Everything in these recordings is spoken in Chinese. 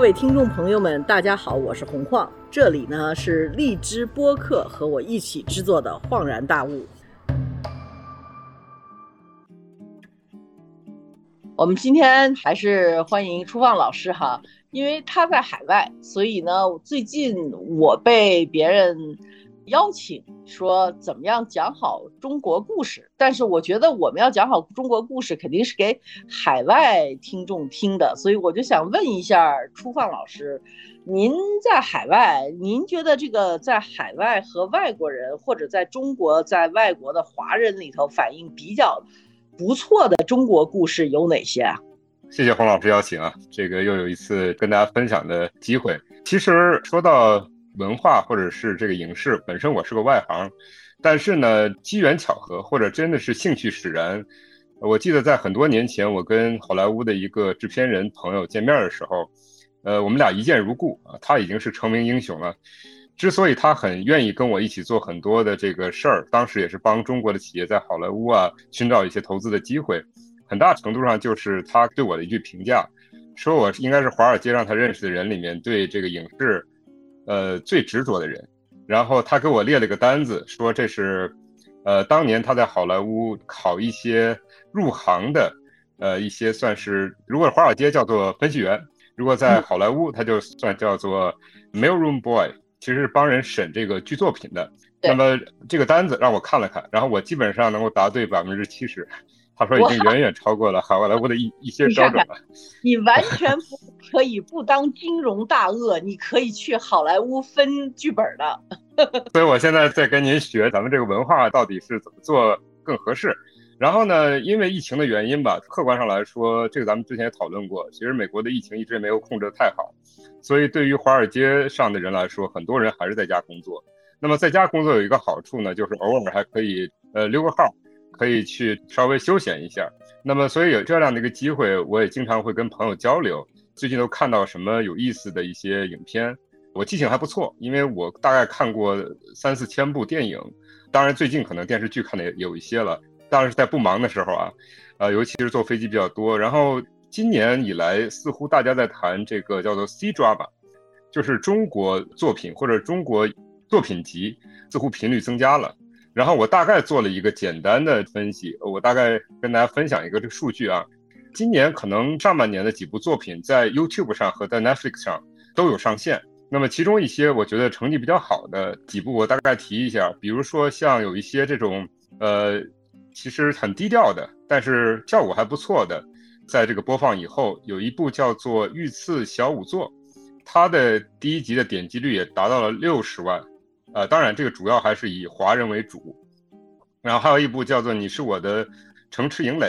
各位听众朋友们，大家好，我是洪晃，这里呢是荔枝播客和我一起制作的《恍然大悟》。我们今天还是欢迎初放老师哈，因为他在海外，所以呢，最近我被别人。邀请说怎么样讲好中国故事，但是我觉得我们要讲好中国故事，肯定是给海外听众听的，所以我就想问一下初放老师，您在海外，您觉得这个在海外和外国人，或者在中国在外国的华人里头反应比较不错的中国故事有哪些啊？谢谢洪老师邀请啊，这个又有一次跟大家分享的机会。其实说到。文化或者是这个影视本身，我是个外行，但是呢，机缘巧合或者真的是兴趣使然。我记得在很多年前，我跟好莱坞的一个制片人朋友见面的时候，呃，我们俩一见如故啊。他已经是成名英雄了，之所以他很愿意跟我一起做很多的这个事儿，当时也是帮中国的企业在好莱坞啊寻找一些投资的机会，很大程度上就是他对我的一句评价，说我应该是华尔街让他认识的人里面对这个影视。呃，最执着的人，然后他给我列了个单子，说这是，呃，当年他在好莱坞考一些入行的，呃，一些算是，如果华尔街叫做分析员，如果在好莱坞他就算叫做 mail room boy，其实是帮人审这个剧作品的。那么这个单子让我看了看，然后我基本上能够答对百分之七十。他说已经远远超过了好莱坞的一一些标准了。你完全不可以不当金融大鳄，你可以去好莱坞分剧本的。所以我现在在跟您学咱们这个文化到底是怎么做更合适。然后呢，因为疫情的原因吧，客观上来说，这个咱们之前也讨论过，其实美国的疫情一直也没有控制的太好，所以对于华尔街上的人来说，很多人还是在家工作。那么在家工作有一个好处呢，就是偶尔还可以呃溜个号。可以去稍微休闲一下，那么所以有这样的一个机会，我也经常会跟朋友交流。最近都看到什么有意思的一些影片，我记性还不错，因为我大概看过三四千部电影。当然最近可能电视剧看的也有一些了，当然是在不忙的时候啊，呃，尤其是坐飞机比较多。然后今年以来，似乎大家在谈这个叫做 C drama，就是中国作品或者中国作品集，似乎频率增加了。然后我大概做了一个简单的分析，我大概跟大家分享一个这个数据啊，今年可能上半年的几部作品在 YouTube 上和在 Netflix 上都有上线。那么其中一些我觉得成绩比较好的几部，我大概提一下，比如说像有一些这种呃，其实很低调的，但是效果还不错的，在这个播放以后，有一部叫做《御赐小仵作》，它的第一集的点击率也达到了六十万。呃，当然，这个主要还是以华人为主，然后还有一部叫做《你是我的城池营垒》，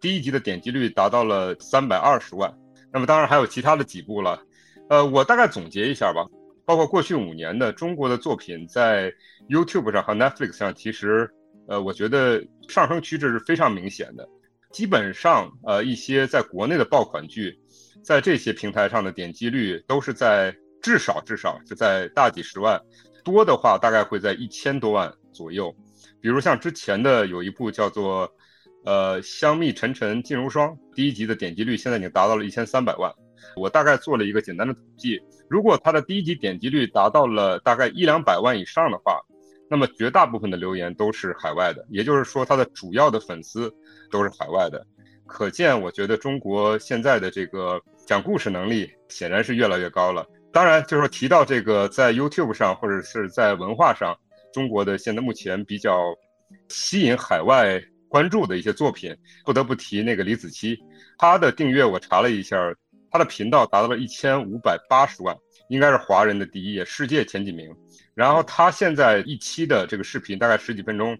第一集的点击率达到了三百二十万。那么，当然还有其他的几部了。呃，我大概总结一下吧，包括过去五年的中国的作品在 YouTube 上和 Netflix 上，其实，呃，我觉得上升趋势是非常明显的。基本上，呃，一些在国内的爆款剧，在这些平台上的点击率都是在至少至少是在大几十万。多的话大概会在一千多万左右，比如像之前的有一部叫做，呃，香蜜沉沉烬如霜，第一集的点击率现在已经达到了一千三百万。我大概做了一个简单的统计，如果它的第一集点击率达到了大概一两百万以上的话，那么绝大部分的留言都是海外的，也就是说它的主要的粉丝都是海外的。可见，我觉得中国现在的这个讲故事能力显然是越来越高了。当然，就是说提到这个在 YouTube 上或者是在文化上，中国的现在目前比较吸引海外关注的一些作品，不得不提那个李子柒，他的订阅我查了一下，他的频道达到了一千五百八十万，应该是华人的第一，也世界前几名。然后他现在一期的这个视频大概十几分钟，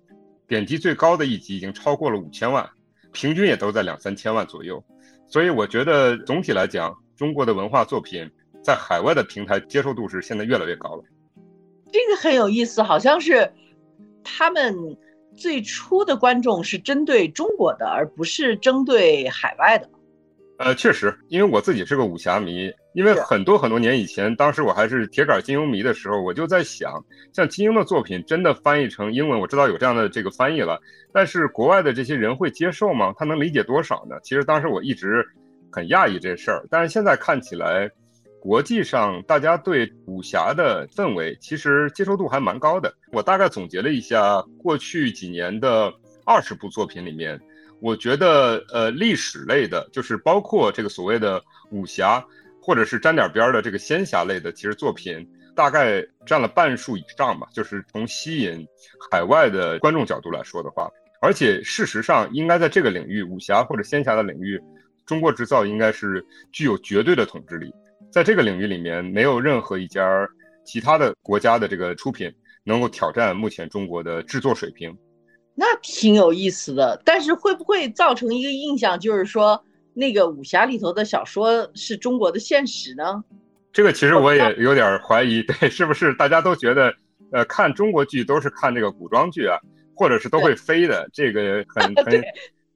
点击最高的一集已经超过了五千万，平均也都在两三千万左右。所以我觉得总体来讲，中国的文化作品。在海外的平台接受度是现在越来越高了，这个很有意思，好像是他们最初的观众是针对中国的，而不是针对海外的。呃，确实，因为我自己是个武侠迷，因为很多很多年以前，当时我还是铁杆金庸迷的时候，我就在想，像金庸的作品真的翻译成英文，我知道有这样的这个翻译了，但是国外的这些人会接受吗？他能理解多少呢？其实当时我一直很讶异这事儿，但是现在看起来。国际上大家对武侠的氛围其实接受度还蛮高的。我大概总结了一下过去几年的二十部作品里面，我觉得呃历史类的，就是包括这个所谓的武侠，或者是沾点边的这个仙侠类的，其实作品大概占了半数以上吧。就是从吸引海外的观众角度来说的话，而且事实上应该在这个领域武侠或者仙侠的领域，中国制造应该是具有绝对的统治力。在这个领域里面，没有任何一家其他的国家的这个出品能够挑战目前中国的制作水平。那挺有意思的，但是会不会造成一个印象，就是说那个武侠里头的小说是中国的现实呢？这个其实我也有点怀疑，对，是不是大家都觉得，呃，看中国剧都是看这个古装剧啊，或者是都会飞的，这个很 很。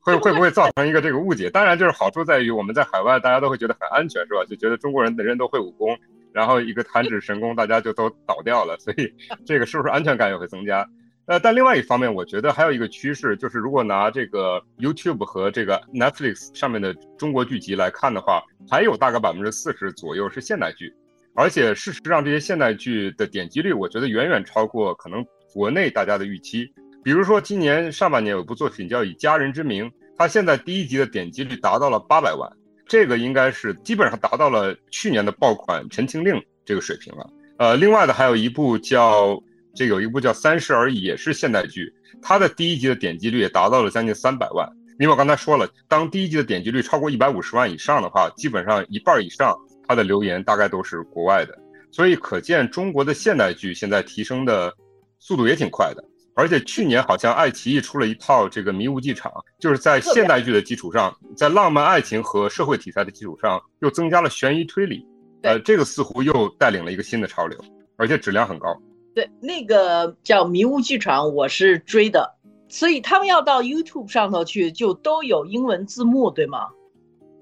会会不会造成一个这个误解？当然，就是好处在于我们在海外，大家都会觉得很安全，是吧？就觉得中国人的人都会武功，然后一个弹指神功，大家就都倒掉了，所以 这个是不是安全感也会增加？呃，但另外一方面，我觉得还有一个趋势，就是如果拿这个 YouTube 和这个 Netflix 上面的中国剧集来看的话，还有大概百分之四十左右是现代剧，而且事实上这些现代剧的点击率，我觉得远远超过可能国内大家的预期。比如说，今年上半年有部作品叫《以家人之名》，它现在第一集的点击率达到了八百万，这个应该是基本上达到了去年的爆款《陈情令》这个水平了。呃，另外的还有一部叫这有一部叫《三十而已》，也是现代剧，它的第一集的点击率也达到了将近三百万。因为我刚才说了，当第一集的点击率超过一百五十万以上的话，基本上一半以上它的留言大概都是国外的，所以可见中国的现代剧现在提升的速度也挺快的。而且去年好像爱奇艺出了一套这个《迷雾剧场》，就是在现代剧的基础上，在浪漫爱情和社会题材的基础上，又增加了悬疑推理。呃，这个似乎又带领了一个新的潮流，而且质量很高。对，那个叫《迷雾剧场》，我是追的，所以他们要到 YouTube 上头去，就都有英文字幕，对吗？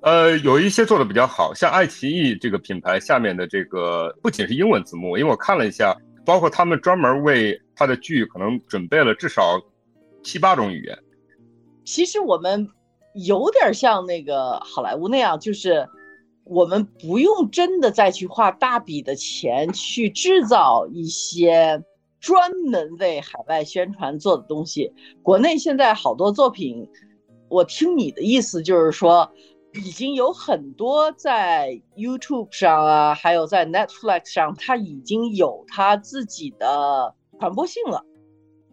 呃，有一些做的比较好，像爱奇艺这个品牌下面的这个不仅是英文字幕，因为我看了一下。包括他们专门为他的剧可能准备了至少七八种语言。其实我们有点像那个好莱坞那样，就是我们不用真的再去花大笔的钱去制造一些专门为海外宣传做的东西。国内现在好多作品，我听你的意思就是说。已经有很多在 YouTube 上啊，还有在 Netflix 上，它已经有它自己的传播性了。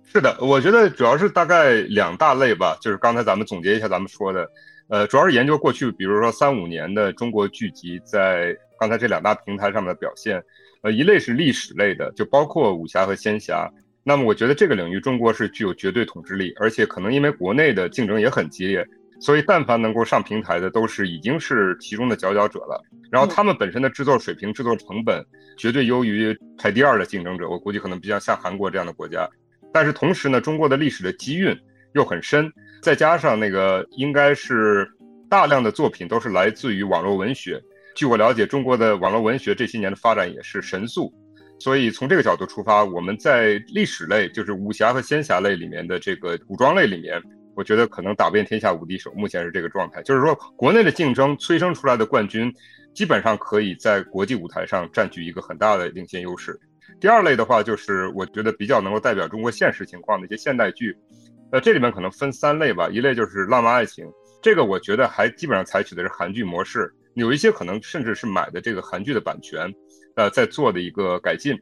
是的，我觉得主要是大概两大类吧，就是刚才咱们总结一下咱们说的，呃，主要是研究过去，比如说三五年的中国剧集在刚才这两大平台上面的表现。呃，一类是历史类的，就包括武侠和仙侠。那么我觉得这个领域中国是具有绝对统治力，而且可能因为国内的竞争也很激烈。所以，但凡能够上平台的，都是已经是其中的佼佼者了。然后，他们本身的制作水平、制作成本绝对优于排第二的竞争者。我估计可能比较像韩国这样的国家。但是同时呢，中国的历史的积蕴又很深，再加上那个应该是大量的作品都是来自于网络文学。据我了解，中国的网络文学这些年的发展也是神速。所以从这个角度出发，我们在历史类，就是武侠和仙侠类里面的这个古装类里面。我觉得可能打遍天下无敌手，目前是这个状态。就是说，国内的竞争催生出来的冠军，基本上可以在国际舞台上占据一个很大的领先优势。第二类的话，就是我觉得比较能够代表中国现实情况的一些现代剧，呃，这里面可能分三类吧。一类就是浪漫爱情，这个我觉得还基本上采取的是韩剧模式，有一些可能甚至是买的这个韩剧的版权，呃，在做的一个改进。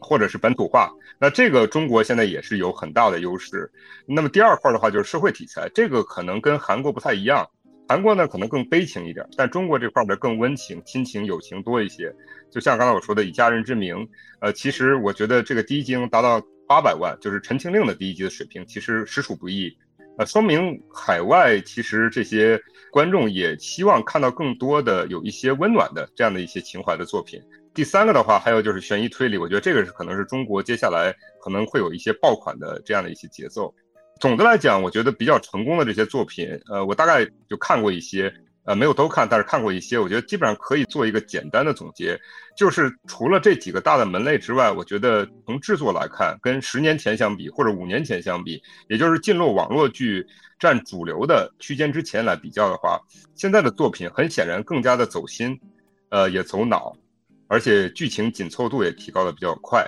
或者是本土化，那这个中国现在也是有很大的优势。那么第二块的话就是社会题材，这个可能跟韩国不太一样。韩国呢可能更悲情一点，但中国这块儿的更温情、亲情、友情多一些。就像刚才我说的，以家人之名，呃，其实我觉得这个第一集达到八百万，就是《陈情令》的第一集的水平，其实实属不易。呃，说明海外其实这些观众也希望看到更多的有一些温暖的这样的一些情怀的作品。第三个的话，还有就是悬疑推理，我觉得这个是可能是中国接下来可能会有一些爆款的这样的一些节奏。总的来讲，我觉得比较成功的这些作品，呃，我大概就看过一些，呃，没有都看，但是看过一些，我觉得基本上可以做一个简单的总结，就是除了这几个大的门类之外，我觉得从制作来看，跟十年前相比或者五年前相比，也就是进入网络剧占主流的区间之前来比较的话，现在的作品很显然更加的走心。呃，也走脑，而且剧情紧凑度也提高的比较快。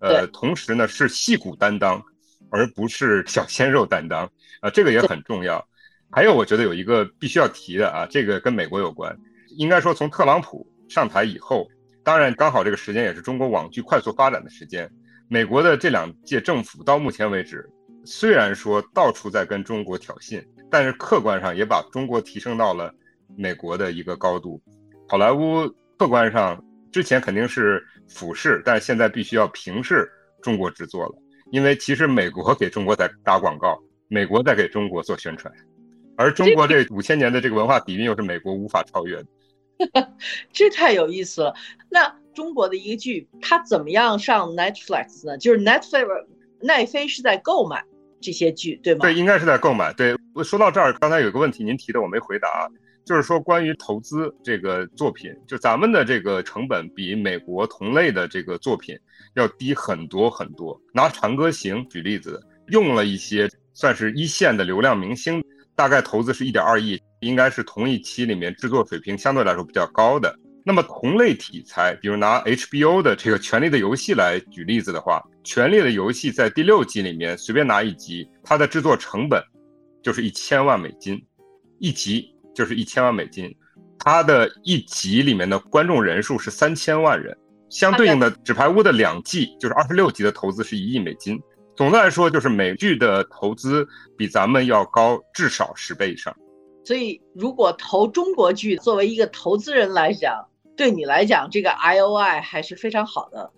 呃，同时呢是戏骨担当，而不是小鲜肉担当啊，这个也很重要。还有，我觉得有一个必须要提的啊，这个跟美国有关。应该说，从特朗普上台以后，当然刚好这个时间也是中国网剧快速发展的时间。美国的这两届政府到目前为止，虽然说到处在跟中国挑衅，但是客观上也把中国提升到了美国的一个高度。好莱坞客观上之前肯定是俯视，但是现在必须要平视中国制作了，因为其实美国给中国在打广告，美国在给中国做宣传。而中国这五千年的这个文化底蕴又是美国无法超越的，这太有意思了。那中国的一个剧，它怎么样上 Netflix 呢？就是 Netflix 奈飞是在购买这些剧，对吗？对，应该是在购买。对，说到这儿，刚才有个问题您提的我没回答，就是说关于投资这个作品，就咱们的这个成本比美国同类的这个作品要低很多很多。拿《长歌行》举例子，用了一些算是一线的流量明星。大概投资是一点二亿，应该是同一期里面制作水平相对来说比较高的。那么同类题材，比如拿 HBO 的这个《权力的游戏》来举例子的话，《权力的游戏》在第六集里面随便拿一集，它的制作成本就是一千万美金，一集就是一千万美金。它的一集里面的观众人数是三千万人，相对应的《纸牌屋》的两季就是二十六集的投资是一亿美金。总的来说，就是美剧的投资比咱们要高至少十倍以上。所以，如果投中国剧，作为一个投资人来讲，对你来讲，这个 I O I 还是非常好的。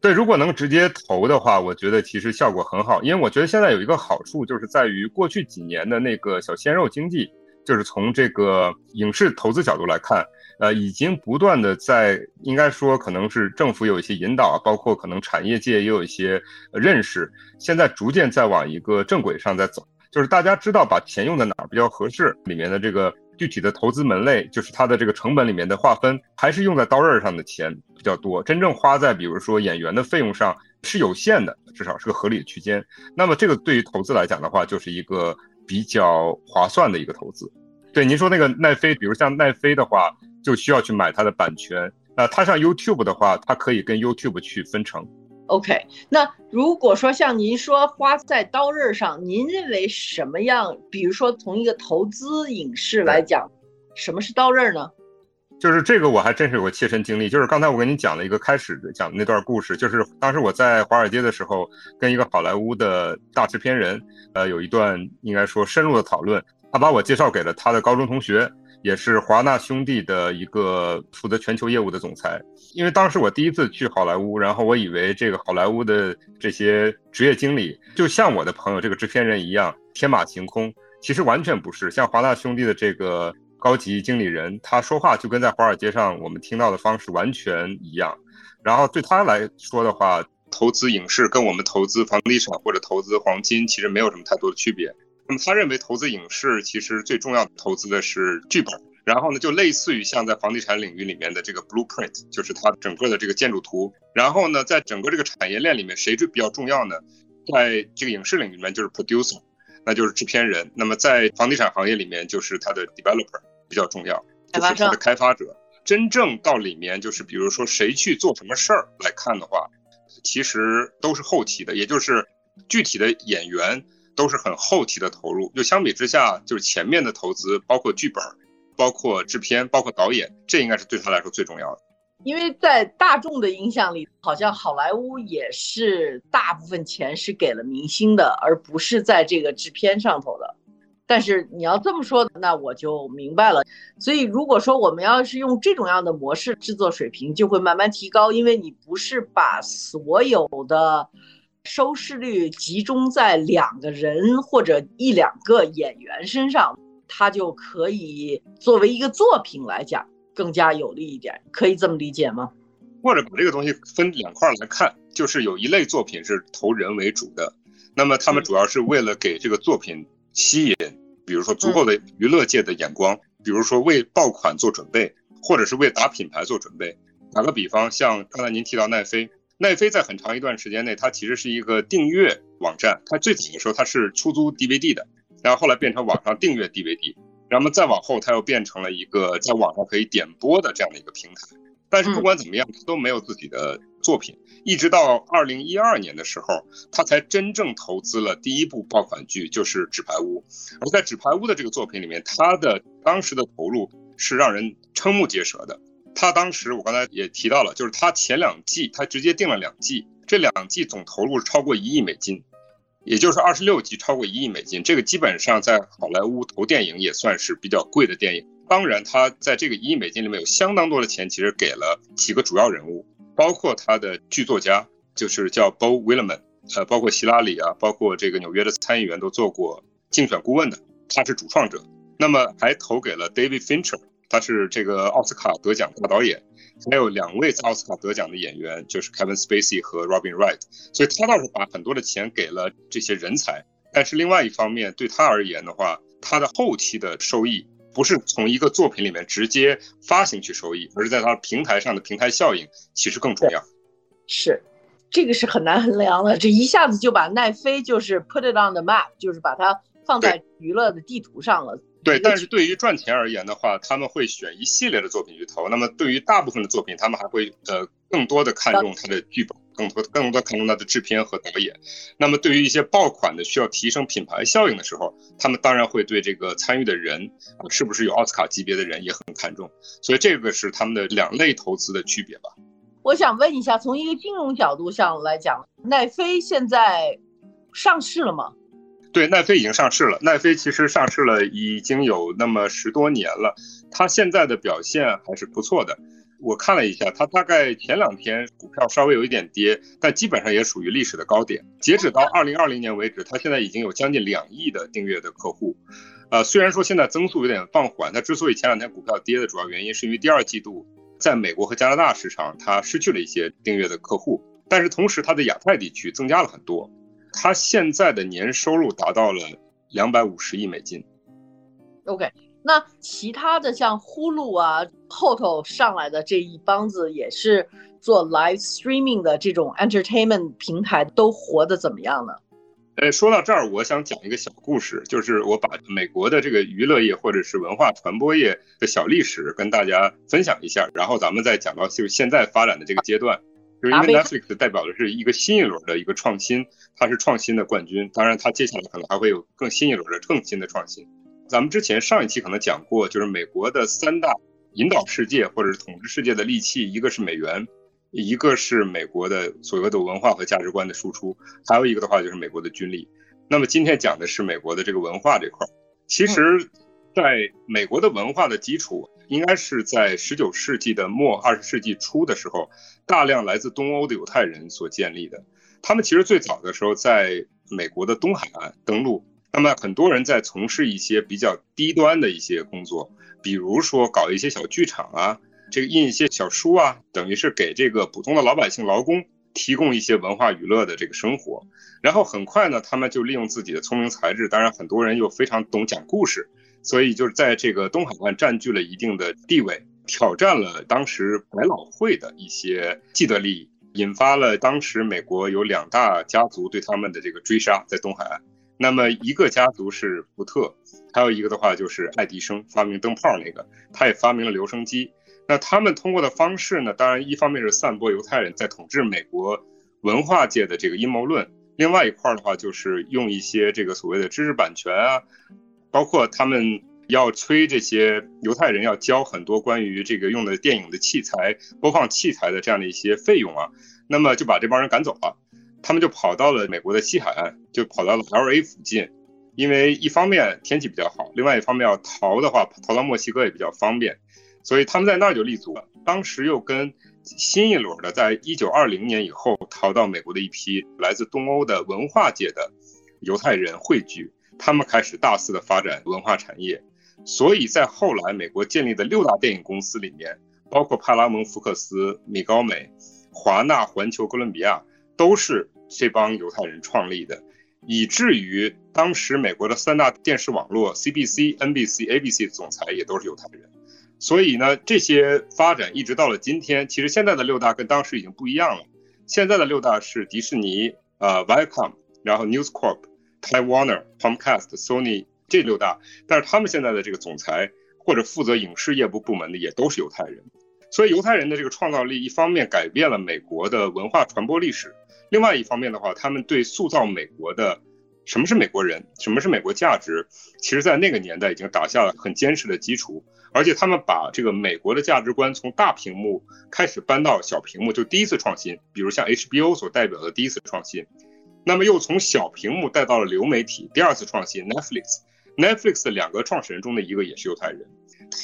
对，如果能直接投的话，我觉得其实效果很好。因为我觉得现在有一个好处，就是在于过去几年的那个小鲜肉经济，就是从这个影视投资角度来看。呃，已经不断的在，应该说可能是政府有一些引导，包括可能产业界也有一些认识，现在逐渐在往一个正轨上在走，就是大家知道把钱用在哪儿比较合适，里面的这个具体的投资门类，就是它的这个成本里面的划分，还是用在刀刃上的钱比较多，真正花在比如说演员的费用上是有限的，至少是个合理的区间。那么这个对于投资来讲的话，就是一个比较划算的一个投资。对您说那个奈飞，比如像奈飞的话。就需要去买它的版权。那它上 YouTube 的话，它可以跟 YouTube 去分成。OK，那如果说像您说花在刀刃上，您认为什么样？比如说从一个投资影视来讲，什么是刀刃呢？就是这个我还真是有个切身经历，就是刚才我跟你讲了一个开始讲的那段故事，就是当时我在华尔街的时候，跟一个好莱坞的大制片人，呃，有一段应该说深入的讨论，他把我介绍给了他的高中同学。也是华纳兄弟的一个负责全球业务的总裁。因为当时我第一次去好莱坞，然后我以为这个好莱坞的这些职业经理就像我的朋友这个制片人一样天马行空，其实完全不是。像华纳兄弟的这个高级经理人，他说话就跟在华尔街上我们听到的方式完全一样。然后对他来说的话，投资影视跟我们投资房地产或者投资黄金其实没有什么太多的区别。那么他认为投资影视其实最重要的投资的是剧本，然后呢就类似于像在房地产领域里面的这个 blueprint，就是它整个的这个建筑图。然后呢，在整个这个产业链里面，谁最比较重要呢？在这个影视领域里面就是 producer，那就是制片人。那么在房地产行业里面就是它的 developer 比较重要，就是它的开发者。真正到里面就是比如说谁去做什么事儿来看的话，其实都是后期的，也就是具体的演员。都是很后期的投入，就相比之下，就是前面的投资，包括剧本，包括制片，包括导演，这应该是对他来说最重要的。因为在大众的印象里，好像好莱坞也是大部分钱是给了明星的，而不是在这个制片上头的。但是你要这么说，那我就明白了。所以如果说我们要是用这种样的模式，制作水平就会慢慢提高，因为你不是把所有的。收视率集中在两个人或者一两个演员身上，它就可以作为一个作品来讲更加有利一点，可以这么理解吗？或者把这个东西分两块来看，就是有一类作品是投人为主的，那么他们主要是为了给这个作品吸引，比如说足够的娱乐界的眼光，比如说为爆款做准备，或者是为打品牌做准备。打个比方，像刚才您提到奈飞。奈飞在很长一段时间内，它其实是一个订阅网站。它最早的时候它是出租 DVD 的，然后后来变成网上订阅 DVD。然后再往后，它又变成了一个在网上可以点播的这样的一个平台。但是不管怎么样，它都没有自己的作品，一直到二零一二年的时候，他才真正投资了第一部爆款剧，就是《纸牌屋》。而在《纸牌屋》的这个作品里面，他的当时的投入是让人瞠目结舌的。他当时我刚才也提到了，就是他前两季他直接定了两季，这两季总投入超过一亿美金，也就是二十六集超过一亿美金。这个基本上在好莱坞投电影也算是比较贵的电影。当然，他在这个一亿美金里面有相当多的钱，其实给了几个主要人物，包括他的剧作家，就是叫 Bo Willerman，呃，包括希拉里啊，包括这个纽约的参议员都做过竞选顾问的，他是主创者。那么还投给了 David Fincher，他是这个奥斯卡得奖大导演，还有两位在奥斯卡得奖的演员，就是 Kevin Spacey 和 Robin Wright。所以他倒是把很多的钱给了这些人才，但是另外一方面对他而言的话，他的后期的收益。不是从一个作品里面直接发行去收益，而是在它平台上的平台效应其实更重要。是，这个是很难衡量的。这一下子就把奈飞就是 put it on the map，就是把它放在娱乐的地图上了。对，但是对于赚钱而言的话，他们会选一系列的作品去投。那么对于大部分的作品，他们还会呃更多的看重它的剧本。更多更多看重它的制片和导演，那么对于一些爆款的需要提升品牌效应的时候，他们当然会对这个参与的人啊是不是有奥斯卡级别的人也很看重，所以这个是他们的两类投资的区别吧。我想问一下，从一个金融角度上来讲，奈飞现在上市了吗？对，奈飞已经上市了。奈飞其实上市了已经有那么十多年了，它现在的表现还是不错的。我看了一下，它大概前两天股票稍微有一点跌，但基本上也属于历史的高点。截止到二零二零年为止，它现在已经有将近两亿的订阅的客户。呃，虽然说现在增速有点放缓，它之所以前两天股票跌的主要原因是因为第二季度在美国和加拿大市场它失去了一些订阅的客户，但是同时它的亚太地区增加了很多。它现在的年收入达到了两百五十亿美金。OK。那其他的像呼噜啊，后头上来的这一帮子也是做 live streaming 的这种 entertainment 平台，都活得怎么样呢？呃，说到这儿，我想讲一个小故事，就是我把美国的这个娱乐业或者是文化传播业的小历史跟大家分享一下，然后咱们再讲到就是现在发展的这个阶段。就是因为 Netflix 代表的是一个新一轮的一个创新，它是创新的冠军，当然它接下来可能还会有更新一轮的更新的创新。咱们之前上一期可能讲过，就是美国的三大引导世界或者是统治世界的利器，一个是美元，一个是美国的所谓的文化和价值观的输出，还有一个的话就是美国的军力。那么今天讲的是美国的这个文化这块儿。其实，在美国的文化的基础，应该是在十九世纪的末、二十世纪初的时候，大量来自东欧的犹太人所建立的。他们其实最早的时候在美国的东海岸登陆。那么很多人在从事一些比较低端的一些工作，比如说搞一些小剧场啊，这个印一些小书啊，等于是给这个普通的老百姓劳工提供一些文化娱乐的这个生活。然后很快呢，他们就利用自己的聪明才智，当然很多人又非常懂讲故事，所以就是在这个东海岸占据了一定的地位，挑战了当时百老汇的一些既得利益，引发了当时美国有两大家族对他们的这个追杀，在东海岸。那么一个家族是福特，还有一个的话就是爱迪生，发明灯泡那个，他也发明了留声机。那他们通过的方式呢，当然一方面是散播犹太人在统治美国文化界的这个阴谋论，另外一块的话就是用一些这个所谓的知识版权啊，包括他们要催这些犹太人要交很多关于这个用的电影的器材、播放器材的这样的一些费用啊，那么就把这帮人赶走了。他们就跑到了美国的西海岸，就跑到了 L A 附近，因为一方面天气比较好，另外一方面要逃的话，逃到墨西哥也比较方便，所以他们在那儿就立足了。当时又跟新一轮的，在一九二零年以后逃到美国的一批来自东欧的文化界的犹太人汇聚，他们开始大肆的发展文化产业。所以在后来美国建立的六大电影公司里面，包括派拉蒙、福克斯、米高美、华纳、环球、哥伦比亚，都是。这帮犹太人创立的，以至于当时美国的三大电视网络 CBC、NBC、ABC 总裁也都是犹太人。所以呢，这些发展一直到了今天，其实现在的六大跟当时已经不一样了。现在的六大是迪士尼、呃 Viacom，然后 News Corp，Tai Warner，Pomcast，Sony、这六大，但是他们现在的这个总裁或者负责影视业部部门的也都是犹太人，所以犹太人的这个创造力一方面改变了美国的文化传播历史，另外一方面的话，他们对塑造美国的。什么是美国人？什么是美国价值？其实，在那个年代已经打下了很坚实的基础。而且，他们把这个美国的价值观从大屏幕开始搬到小屏幕，就第一次创新。比如像 HBO 所代表的第一次创新，那么又从小屏幕带到了流媒体，第二次创新。Netflix，Netflix 的两个创始人中的一个也是犹太人，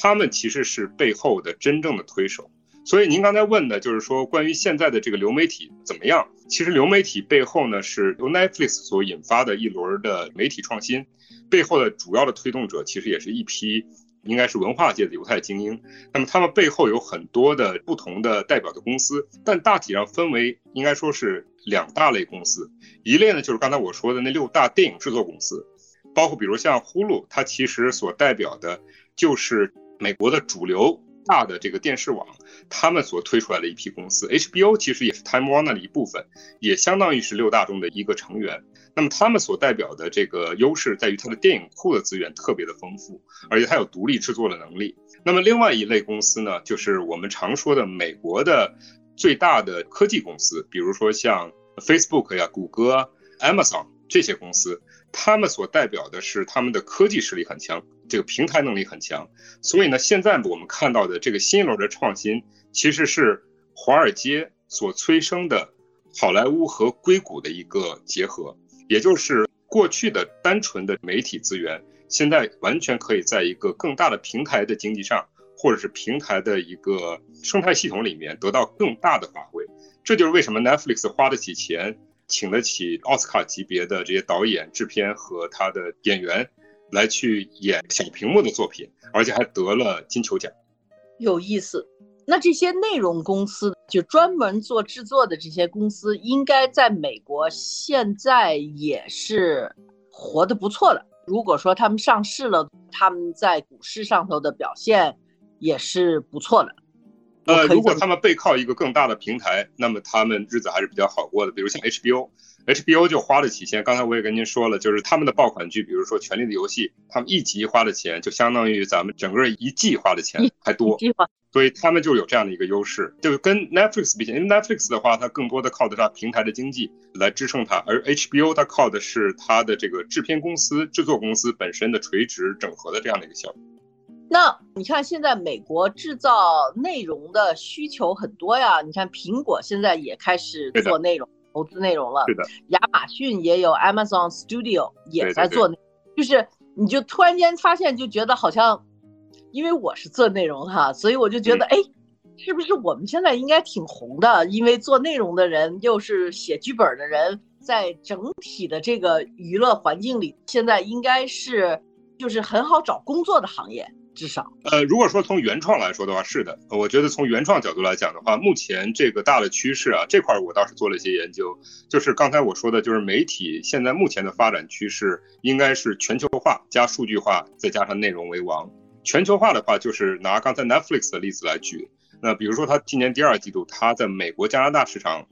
他们其实是背后的真正的推手。所以您刚才问的就是说，关于现在的这个流媒体怎么样？其实流媒体背后呢，是由 Netflix 所引发的一轮的媒体创新，背后的主要的推动者其实也是一批应该是文化界的犹太精英。那么他们背后有很多的不同的代表的公司，但大体上分为应该说是两大类公司，一类呢就是刚才我说的那六大电影制作公司，包括比如像呼噜，它其实所代表的就是美国的主流。大的这个电视网，他们所推出来的一批公司，HBO 其实也是 Time Warner 的一部分，也相当于是六大中的一个成员。那么他们所代表的这个优势在于它的电影库的资源特别的丰富，而且它有独立制作的能力。那么另外一类公司呢，就是我们常说的美国的最大的科技公司，比如说像 Facebook 呀、谷歌、Amazon 这些公司。他们所代表的是他们的科技实力很强，这个平台能力很强，所以呢，现在我们看到的这个新一轮的创新，其实是华尔街所催生的好莱坞和硅谷的一个结合，也就是过去的单纯的媒体资源，现在完全可以在一个更大的平台的经济上，或者是平台的一个生态系统里面得到更大的发挥。这就是为什么 Netflix 花得起钱。请得起奥斯卡级别的这些导演、制片和他的演员来去演小屏幕的作品，而且还得了金球奖，有意思。那这些内容公司就专门做制作的这些公司，应该在美国现在也是活得不错的。如果说他们上市了，他们在股市上头的表现也是不错的。呃，如果他们背靠一个更大的平台，那么他们日子还是比较好过的。比如像 HBO，HBO 就花得起钱。刚才我也跟您说了，就是他们的爆款剧，比如说《权力的游戏》，他们一集花的钱就相当于咱们整个一季花的钱还多，所以他们就有这样的一个优势，就是跟 Netflix 比起来，因为 Netflix 的话，它更多的靠的是它平台的经济来支撑它，而 HBO 它靠的是它的这个制片公司、制作公司本身的垂直整合的这样的一个效果。那你看，现在美国制造内容的需求很多呀。你看，苹果现在也开始做内容，投资内容了。是的。亚马逊也有 Amazon Studio 也在做，就是你就突然间发现，就觉得好像，因为我是做内容哈，所以我就觉得，哎，是不是我们现在应该挺红的？因为做内容的人又是写剧本的人，在整体的这个娱乐环境里，现在应该是就是很好找工作的行业。至少，呃，如果说从原创来说的话，是的，我觉得从原创角度来讲的话，目前这个大的趋势啊，这块我倒是做了一些研究，就是刚才我说的，就是媒体现在目前的发展趋势应该是全球化加数据化，再加上内容为王。全球化的话，就是拿刚才 Netflix 的例子来举，那比如说它今年第二季度，它在美国、加拿大市场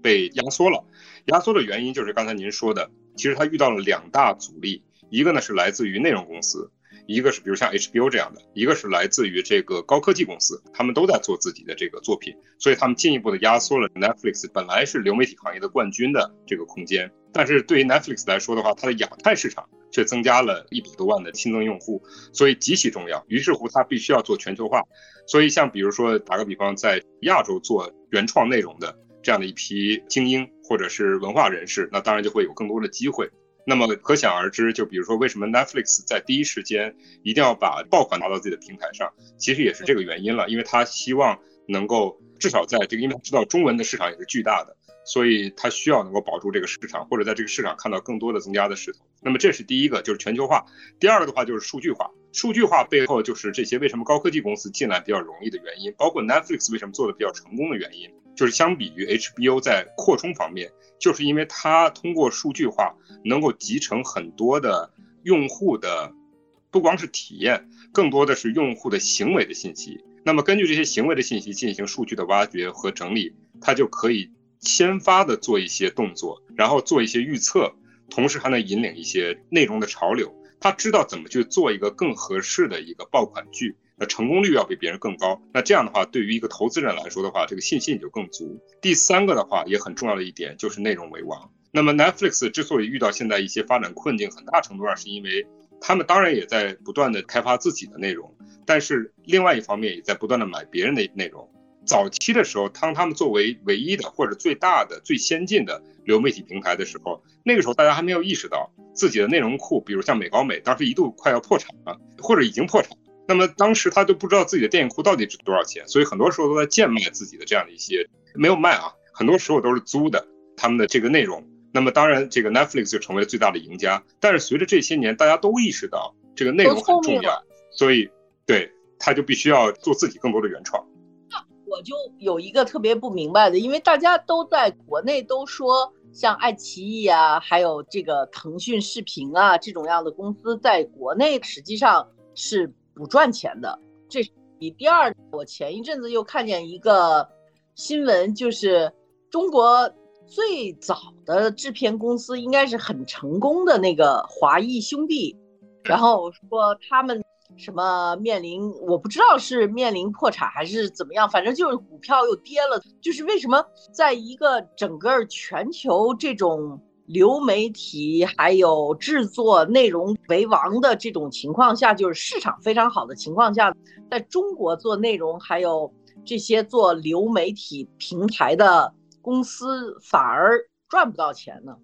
被压缩了，压缩的原因就是刚才您说的，其实它遇到了两大阻力，一个呢是来自于内容公司。一个是比如像 HBO 这样的，一个是来自于这个高科技公司，他们都在做自己的这个作品，所以他们进一步的压缩了 Netflix 本来是流媒体行业的冠军的这个空间。但是对于 Netflix 来说的话，它的亚太市场却增加了一百多万的新增用户，所以极其重要。于是乎，它必须要做全球化。所以像比如说打个比方，在亚洲做原创内容的这样的一批精英或者是文化人士，那当然就会有更多的机会。那么可想而知，就比如说为什么 Netflix 在第一时间一定要把爆款拿到自己的平台上，其实也是这个原因了，因为他希望能够至少在这个，因为他知道中文的市场也是巨大的，所以他需要能够保住这个市场，或者在这个市场看到更多的增加的势头。那么这是第一个，就是全球化；第二个的话就是数据化。数据化背后就是这些为什么高科技公司进来比较容易的原因，包括 Netflix 为什么做的比较成功的原因，就是相比于 HBO 在扩充方面。就是因为它通过数据化能够集成很多的用户的，不光是体验，更多的是用户的行为的信息。那么根据这些行为的信息进行数据的挖掘和整理，它就可以先发的做一些动作，然后做一些预测，同时还能引领一些内容的潮流。他知道怎么去做一个更合适的一个爆款剧，那成功率要比别人更高。那这样的话，对于一个投资人来说的话，这个信心就更足。第三个的话，也很重要的一点就是内容为王。那么 Netflix 之所以遇到现在一些发展困境，很大程度上是因为他们当然也在不断的开发自己的内容，但是另外一方面也在不断的买别人的内容。早期的时候，当他们作为唯一的或者最大的、最先进的流媒体平台的时候，那个时候大家还没有意识到自己的内容库，比如像美高美，当时一度快要破产了，或者已经破产。那么当时他就不知道自己的电影库到底值多少钱，所以很多时候都在贱卖自己的这样的一些，没有卖啊，很多时候都是租的他们的这个内容。那么当然，这个 Netflix 就成为了最大的赢家。但是随着这些年，大家都意识到这个内容很重要，所以对他就必须要做自己更多的原创。那我就有一个特别不明白的，因为大家都在国内都说，像爱奇艺啊，还有这个腾讯视频啊这种样的公司，在国内实际上是不赚钱的。这是第第二，我前一阵子又看见一个新闻，就是中国最早的制片公司应该是很成功的那个华谊兄弟，然后说他们。什么面临我不知道是面临破产还是怎么样，反正就是股票又跌了。就是为什么在一个整个全球这种流媒体还有制作内容为王的这种情况下，就是市场非常好的情况下，在中国做内容还有这些做流媒体平台的公司反而赚不到钱呢？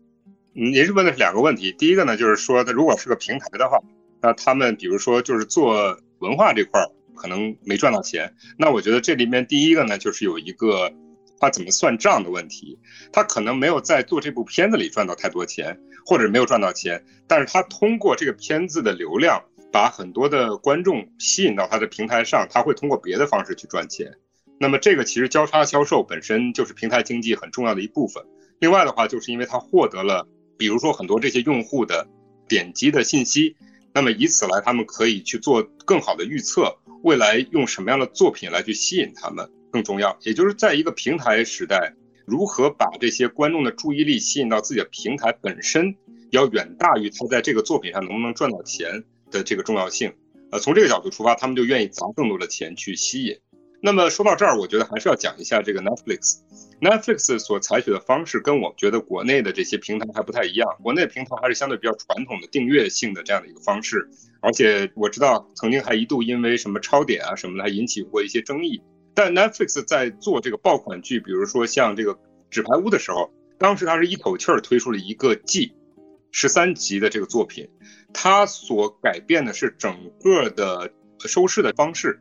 您是问的是两个问题，第一个呢就是说，它如果是个平台的话。那他们比如说就是做文化这块儿可能没赚到钱，那我觉得这里面第一个呢就是有一个他怎么算账的问题，他可能没有在做这部片子里赚到太多钱，或者没有赚到钱，但是他通过这个片子的流量把很多的观众吸引到他的平台上，他会通过别的方式去赚钱。那么这个其实交叉销售本身就是平台经济很重要的一部分。另外的话，就是因为他获得了比如说很多这些用户的点击的信息。那么以此来，他们可以去做更好的预测，未来用什么样的作品来去吸引他们更重要。也就是在一个平台时代，如何把这些观众的注意力吸引到自己的平台本身，要远大于他在这个作品上能不能赚到钱的这个重要性。呃，从这个角度出发，他们就愿意砸更多的钱去吸引。那么说到这儿，我觉得还是要讲一下这个 Netflix。Netflix 所采取的方式跟我觉得国内的这些平台还不太一样。国内平台还是相对比较传统的订阅性的这样的一个方式，而且我知道曾经还一度因为什么超点啊什么的还引起过一些争议。但 Netflix 在做这个爆款剧，比如说像这个《纸牌屋》的时候，当时它是一口气儿推出了一个季，十三集的这个作品，它所改变的是整个的收视的方式。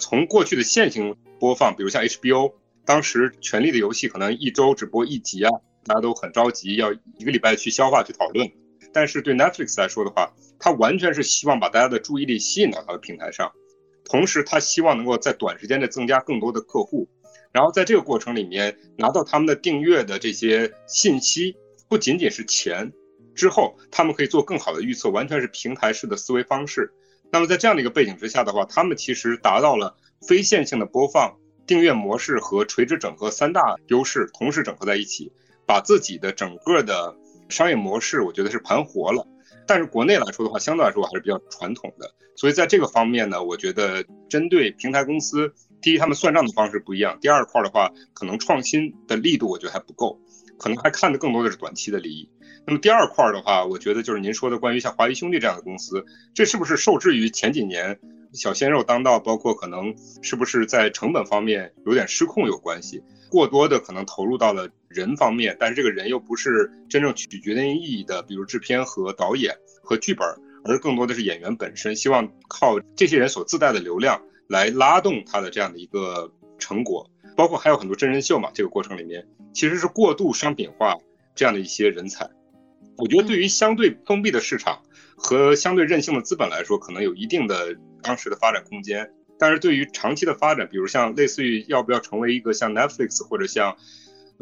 从过去的线性播放，比如像 HBO，当时《权力的游戏》可能一周只播一集啊，大家都很着急，要一个礼拜去消化去讨论。但是对 Netflix 来说的话，它完全是希望把大家的注意力吸引到它的平台上，同时他希望能够在短时间内增加更多的客户，然后在这个过程里面拿到他们的订阅的这些信息，不仅仅是钱，之后他们可以做更好的预测，完全是平台式的思维方式。那么在这样的一个背景之下的话，他们其实达到了非线性的播放、订阅模式和垂直整合三大优势同时整合在一起，把自己的整个的商业模式，我觉得是盘活了。但是国内来说的话，相对来说还是比较传统的，所以在这个方面呢，我觉得针对平台公司，第一他们算账的方式不一样，第二块的话，可能创新的力度我觉得还不够，可能还看的更多的是短期的利益。那么第二块的话，我觉得就是您说的关于像华谊兄弟这样的公司，这是不是受制于前几年小鲜肉当道，包括可能是不是在成本方面有点失控有关系？过多的可能投入到了人方面，但是这个人又不是真正取决定意义的，比如制片和导演和剧本，而更多的是演员本身，希望靠这些人所自带的流量来拉动他的这样的一个成果，包括还有很多真人秀嘛，这个过程里面其实是过度商品化这样的一些人才。我觉得对于相对封闭的市场和相对任性的资本来说，可能有一定的当时的发展空间。但是对于长期的发展，比如像类似于要不要成为一个像 Netflix 或者像，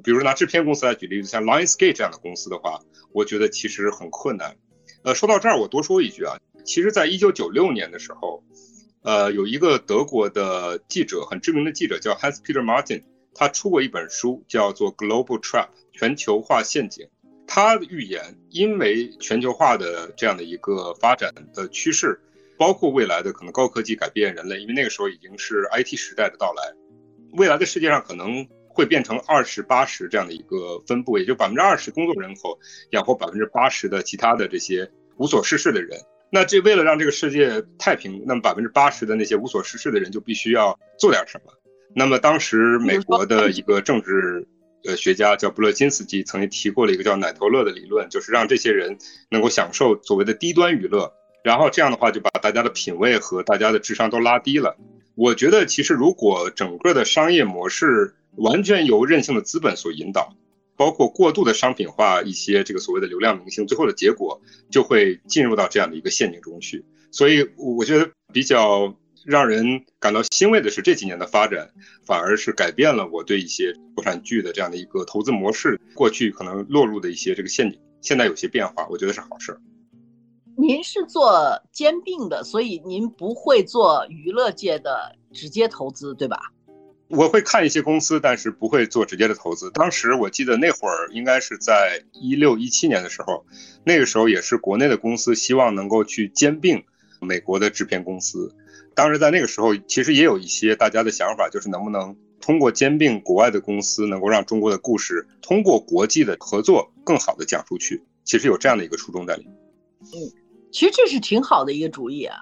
比如拿制片公司来举例子，像 Lionsgate 这样的公司的话，我觉得其实很困难。呃，说到这儿，我多说一句啊，其实，在一九九六年的时候，呃，有一个德国的记者，很知名的记者叫 Hans Peter Martin，他出过一本书，叫做《Global Trap》全球化陷阱。他的预言，因为全球化的这样的一个发展的趋势，包括未来的可能高科技改变人类，因为那个时候已经是 IT 时代的到来，未来的世界上可能会变成二十八十这样的一个分布，也就百分之二十工作人口养活百分之八十的其他的这些无所事事的人。那这为了让这个世界太平，那么百分之八十的那些无所事事的人就必须要做点什么。那么当时美国的一个政治。呃，学家叫布勒金斯基曾经提过了一个叫“奶头乐”的理论，就是让这些人能够享受所谓的低端娱乐，然后这样的话就把大家的品味和大家的智商都拉低了。我觉得，其实如果整个的商业模式完全由任性的资本所引导，包括过度的商品化一些这个所谓的流量明星，最后的结果就会进入到这样的一个陷阱中去。所以，我觉得比较。让人感到欣慰的是，这几年的发展反而是改变了我对一些国产剧的这样的一个投资模式，过去可能落入的一些这个陷阱，现在有些变化，我觉得是好事儿。您是做兼并的，所以您不会做娱乐界的直接投资，对吧？我会看一些公司，但是不会做直接的投资。当时我记得那会儿应该是在一六一七年的时候，那个时候也是国内的公司希望能够去兼并美国的制片公司。当时在那个时候，其实也有一些大家的想法，就是能不能通过兼并国外的公司，能够让中国的故事通过国际的合作更好的讲出去。其实有这样的一个初衷在里面。嗯，其实这是挺好的一个主意啊。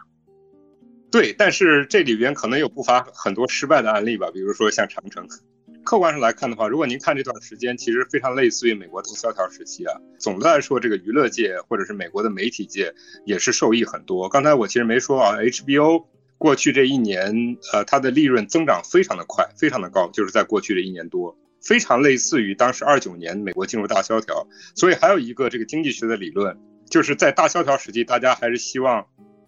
对，但是这里边可能有不乏很多失败的案例吧，比如说像长城。客观上来看的话，如果您看这段时间，其实非常类似于美国的萧条时期啊。总的来说，这个娱乐界或者是美国的媒体界也是受益很多。刚才我其实没说啊，HBO。过去这一年，呃，它的利润增长非常的快，非常的高，就是在过去这一年多，非常类似于当时二九年美国进入大萧条。所以还有一个这个经济学的理论，就是在大萧条时期，大家还是希望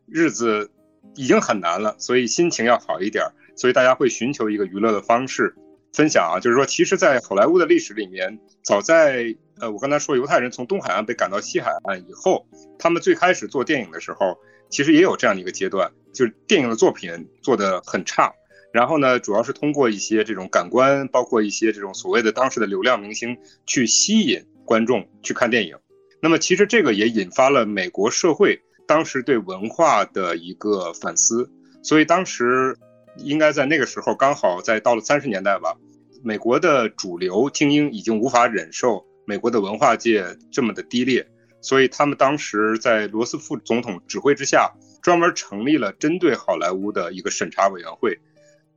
日子已经很难了，所以心情要好一点，所以大家会寻求一个娱乐的方式。分享啊，就是说，其实，在好莱坞的历史里面，早在呃，我刚才说犹太人从东海岸被赶到西海岸以后，他们最开始做电影的时候。其实也有这样的一个阶段，就是电影的作品做得很差，然后呢，主要是通过一些这种感官，包括一些这种所谓的当时的流量明星去吸引观众去看电影。那么其实这个也引发了美国社会当时对文化的一个反思。所以当时应该在那个时候，刚好在到了三十年代吧，美国的主流精英已经无法忍受美国的文化界这么的低劣。所以他们当时在罗斯福总统指挥之下，专门成立了针对好莱坞的一个审查委员会。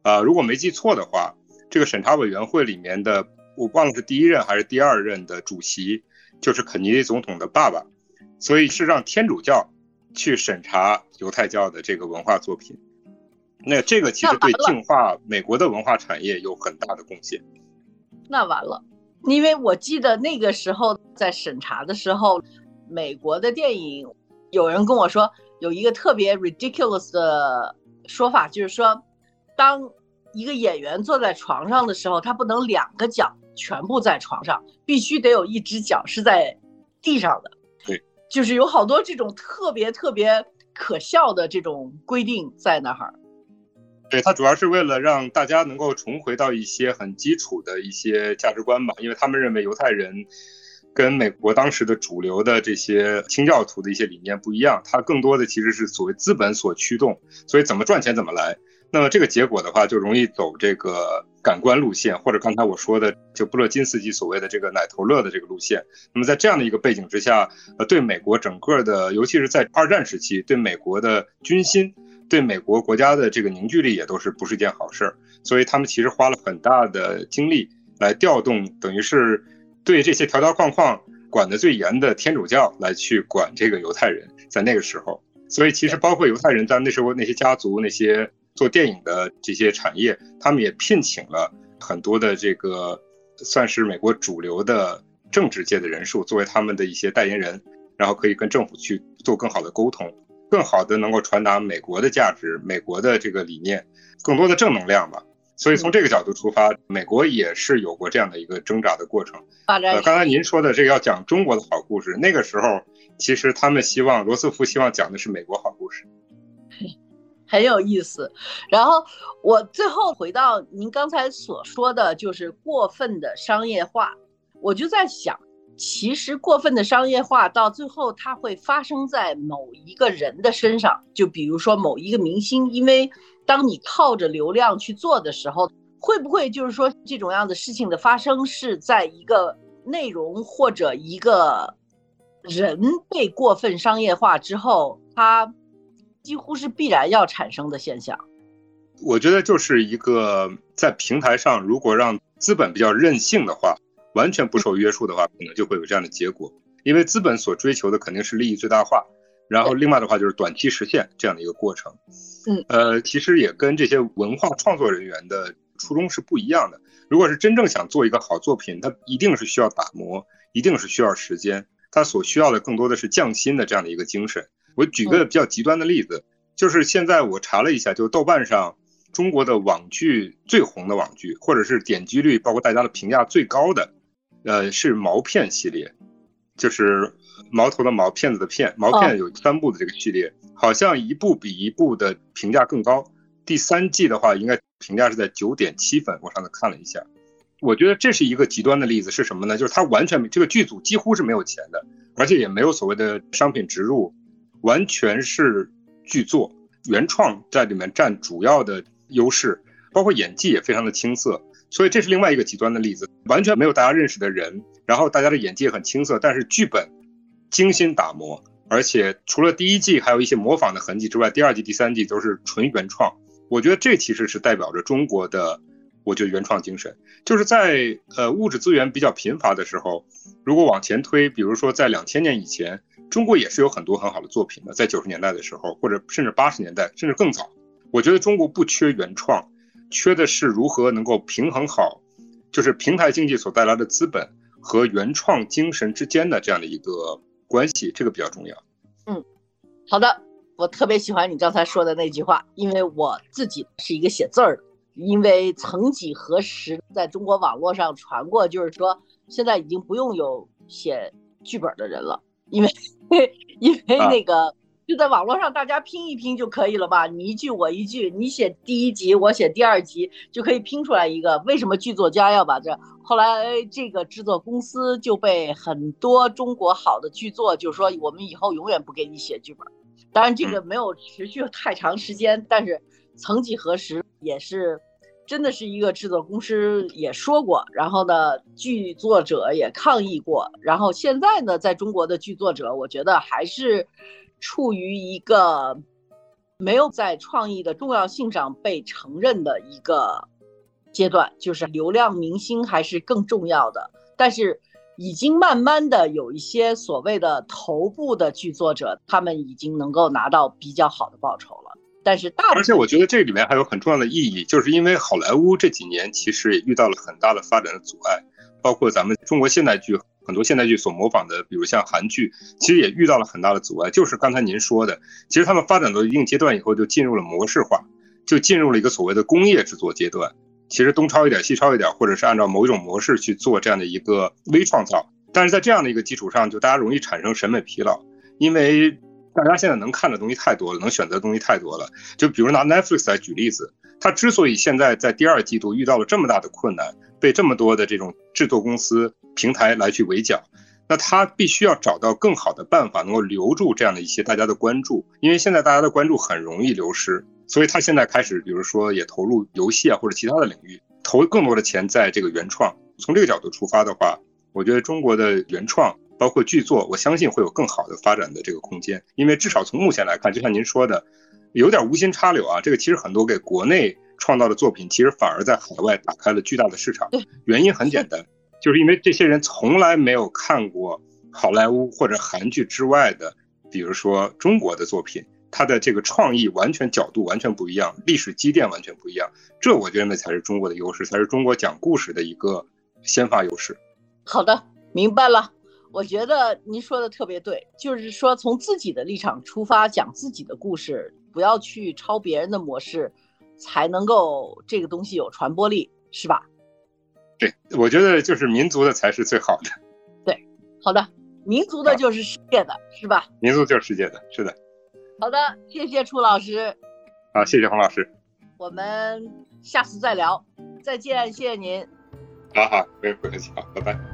啊，如果没记错的话，这个审查委员会里面的，我忘了是第一任还是第二任的主席，就是肯尼迪总统的爸爸。所以是让天主教去审查犹太教的这个文化作品。那这个其实对净化美国的文化产业有很大的贡献。那完了，因为我记得那个时候在审查的时候。美国的电影，有人跟我说有一个特别 ridiculous 的说法，就是说，当一个演员坐在床上的时候，他不能两个脚全部在床上，必须得有一只脚是在地上的。就是有好多这种特别特别可笑的这种规定在那儿。对他主要是为了让大家能够重回到一些很基础的一些价值观吧，因为他们认为犹太人。跟美国当时的主流的这些清教徒的一些理念不一样，它更多的其实是所谓资本所驱动，所以怎么赚钱怎么来。那么这个结果的话，就容易走这个感官路线，或者刚才我说的，就布勒金斯基所谓的这个奶头乐的这个路线。那么在这样的一个背景之下，呃，对美国整个的，尤其是在二战时期，对美国的军心，对美国国家的这个凝聚力也都是不是一件好事儿。所以他们其实花了很大的精力来调动，等于是。对这些条条框框管得最严的天主教来去管这个犹太人，在那个时候，所以其实包括犹太人在那时候那些家族、那些做电影的这些产业，他们也聘请了很多的这个算是美国主流的政治界的人数作为他们的一些代言人，然后可以跟政府去做更好的沟通，更好的能够传达美国的价值、美国的这个理念，更多的正能量吧。所以从这个角度出发，美国也是有过这样的一个挣扎的过程。呃，刚才您说的这个要讲中国的好故事，那个时候其实他们希望罗斯福希望讲的是美国好故事，很有意思。然后我最后回到您刚才所说的就是过分的商业化，我就在想，其实过分的商业化到最后，它会发生在某一个人的身上，就比如说某一个明星，因为当你靠着流量去做的时候，会不会就是说这种样的事情的发生是在一个内容或者一个人被过分商业化之后，它几乎是必然要产生的现象？我觉得就是一个在平台上，如果让资本比较任性的话。完全不受约束的话，可能就会有这样的结果。因为资本所追求的肯定是利益最大化，然后另外的话就是短期实现这样的一个过程。嗯，呃，其实也跟这些文化创作人员的初衷是不一样的。如果是真正想做一个好作品，它一定是需要打磨，一定是需要时间。它所需要的更多的是匠心的这样的一个精神。我举个比较极端的例子，就是现在我查了一下，就豆瓣上中国的网剧最红的网剧，或者是点击率，包括大家的评价最高的。呃，是毛片系列，就是毛头的毛，片子的片，毛片有三部的这个系列，好像一部比一部的评价更高。第三季的话，应该评价是在九点七分。我上次看了一下，我觉得这是一个极端的例子，是什么呢？就是它完全这个剧组几乎是没有钱的，而且也没有所谓的商品植入，完全是剧作原创在里面占主要的优势，包括演技也非常的青涩。所以这是另外一个极端的例子，完全没有大家认识的人，然后大家的演技也很青涩，但是剧本精心打磨，而且除了第一季还有一些模仿的痕迹之外，第二季、第三季都是纯原创。我觉得这其实是代表着中国的，我觉得原创精神，就是在呃物质资源比较贫乏的时候，如果往前推，比如说在两千年以前，中国也是有很多很好的作品的，在九十年代的时候，或者甚至八十年代，甚至更早，我觉得中国不缺原创。缺的是如何能够平衡好，就是平台经济所带来的资本和原创精神之间的这样的一个关系，这个比较重要。嗯，好的，我特别喜欢你刚才说的那句话，因为我自己是一个写字儿的，因为曾几何时，在中国网络上传过，就是说现在已经不用有写剧本的人了，因为因为那个。就在网络上，大家拼一拼就可以了吧？你一句我一句，你写第一集，我写第二集，就可以拼出来一个。为什么剧作家要把这？后来这个制作公司就被很多中国好的剧作，就说我们以后永远不给你写剧本。当然这个没有持续太长时间，但是曾几何时也是，真的是一个制作公司也说过，然后呢，剧作者也抗议过，然后现在呢，在中国的剧作者，我觉得还是。处于一个没有在创意的重要性上被承认的一个阶段，就是流量明星还是更重要的。但是已经慢慢的有一些所谓的头部的剧作者，他们已经能够拿到比较好的报酬。但是大，而且我觉得这里面还有很重要的意义，就是因为好莱坞这几年其实也遇到了很大的发展的阻碍，包括咱们中国现代剧。很多现代剧所模仿的，比如像韩剧，其实也遇到了很大的阻碍。就是刚才您说的，其实他们发展到一定阶段以后，就进入了模式化，就进入了一个所谓的工业制作阶段。其实东抄一点，西抄一点，或者是按照某一种模式去做这样的一个微创造。但是在这样的一个基础上，就大家容易产生审美疲劳，因为大家现在能看的东西太多了，能选择的东西太多了。就比如拿 Netflix 来举例子，它之所以现在在第二季度遇到了这么大的困难，被这么多的这种制作公司。平台来去围剿，那他必须要找到更好的办法，能够留住这样的一些大家的关注，因为现在大家的关注很容易流失，所以他现在开始，比如说也投入游戏啊或者其他的领域，投更多的钱在这个原创。从这个角度出发的话，我觉得中国的原创包括剧作，我相信会有更好的发展的这个空间，因为至少从目前来看，就像您说的，有点无心插柳啊，这个其实很多给国内创造的作品，其实反而在海外打开了巨大的市场。原因很简单。就是因为这些人从来没有看过好莱坞或者韩剧之外的，比如说中国的作品，他的这个创意完全角度完全不一样，历史积淀完全不一样，这我觉得才是中国的优势，才是中国讲故事的一个先发优势。好的，明白了。我觉得您说的特别对，就是说从自己的立场出发讲自己的故事，不要去抄别人的模式，才能够这个东西有传播力，是吧？对，我觉得就是民族的才是最好的。对，好的，民族的就是世界的，是吧？民族就是世界的，是的。好的，谢谢楚老师。好，谢谢洪老师。我们下次再聊，再见，谢谢您。好好，不用客气，好，拜拜。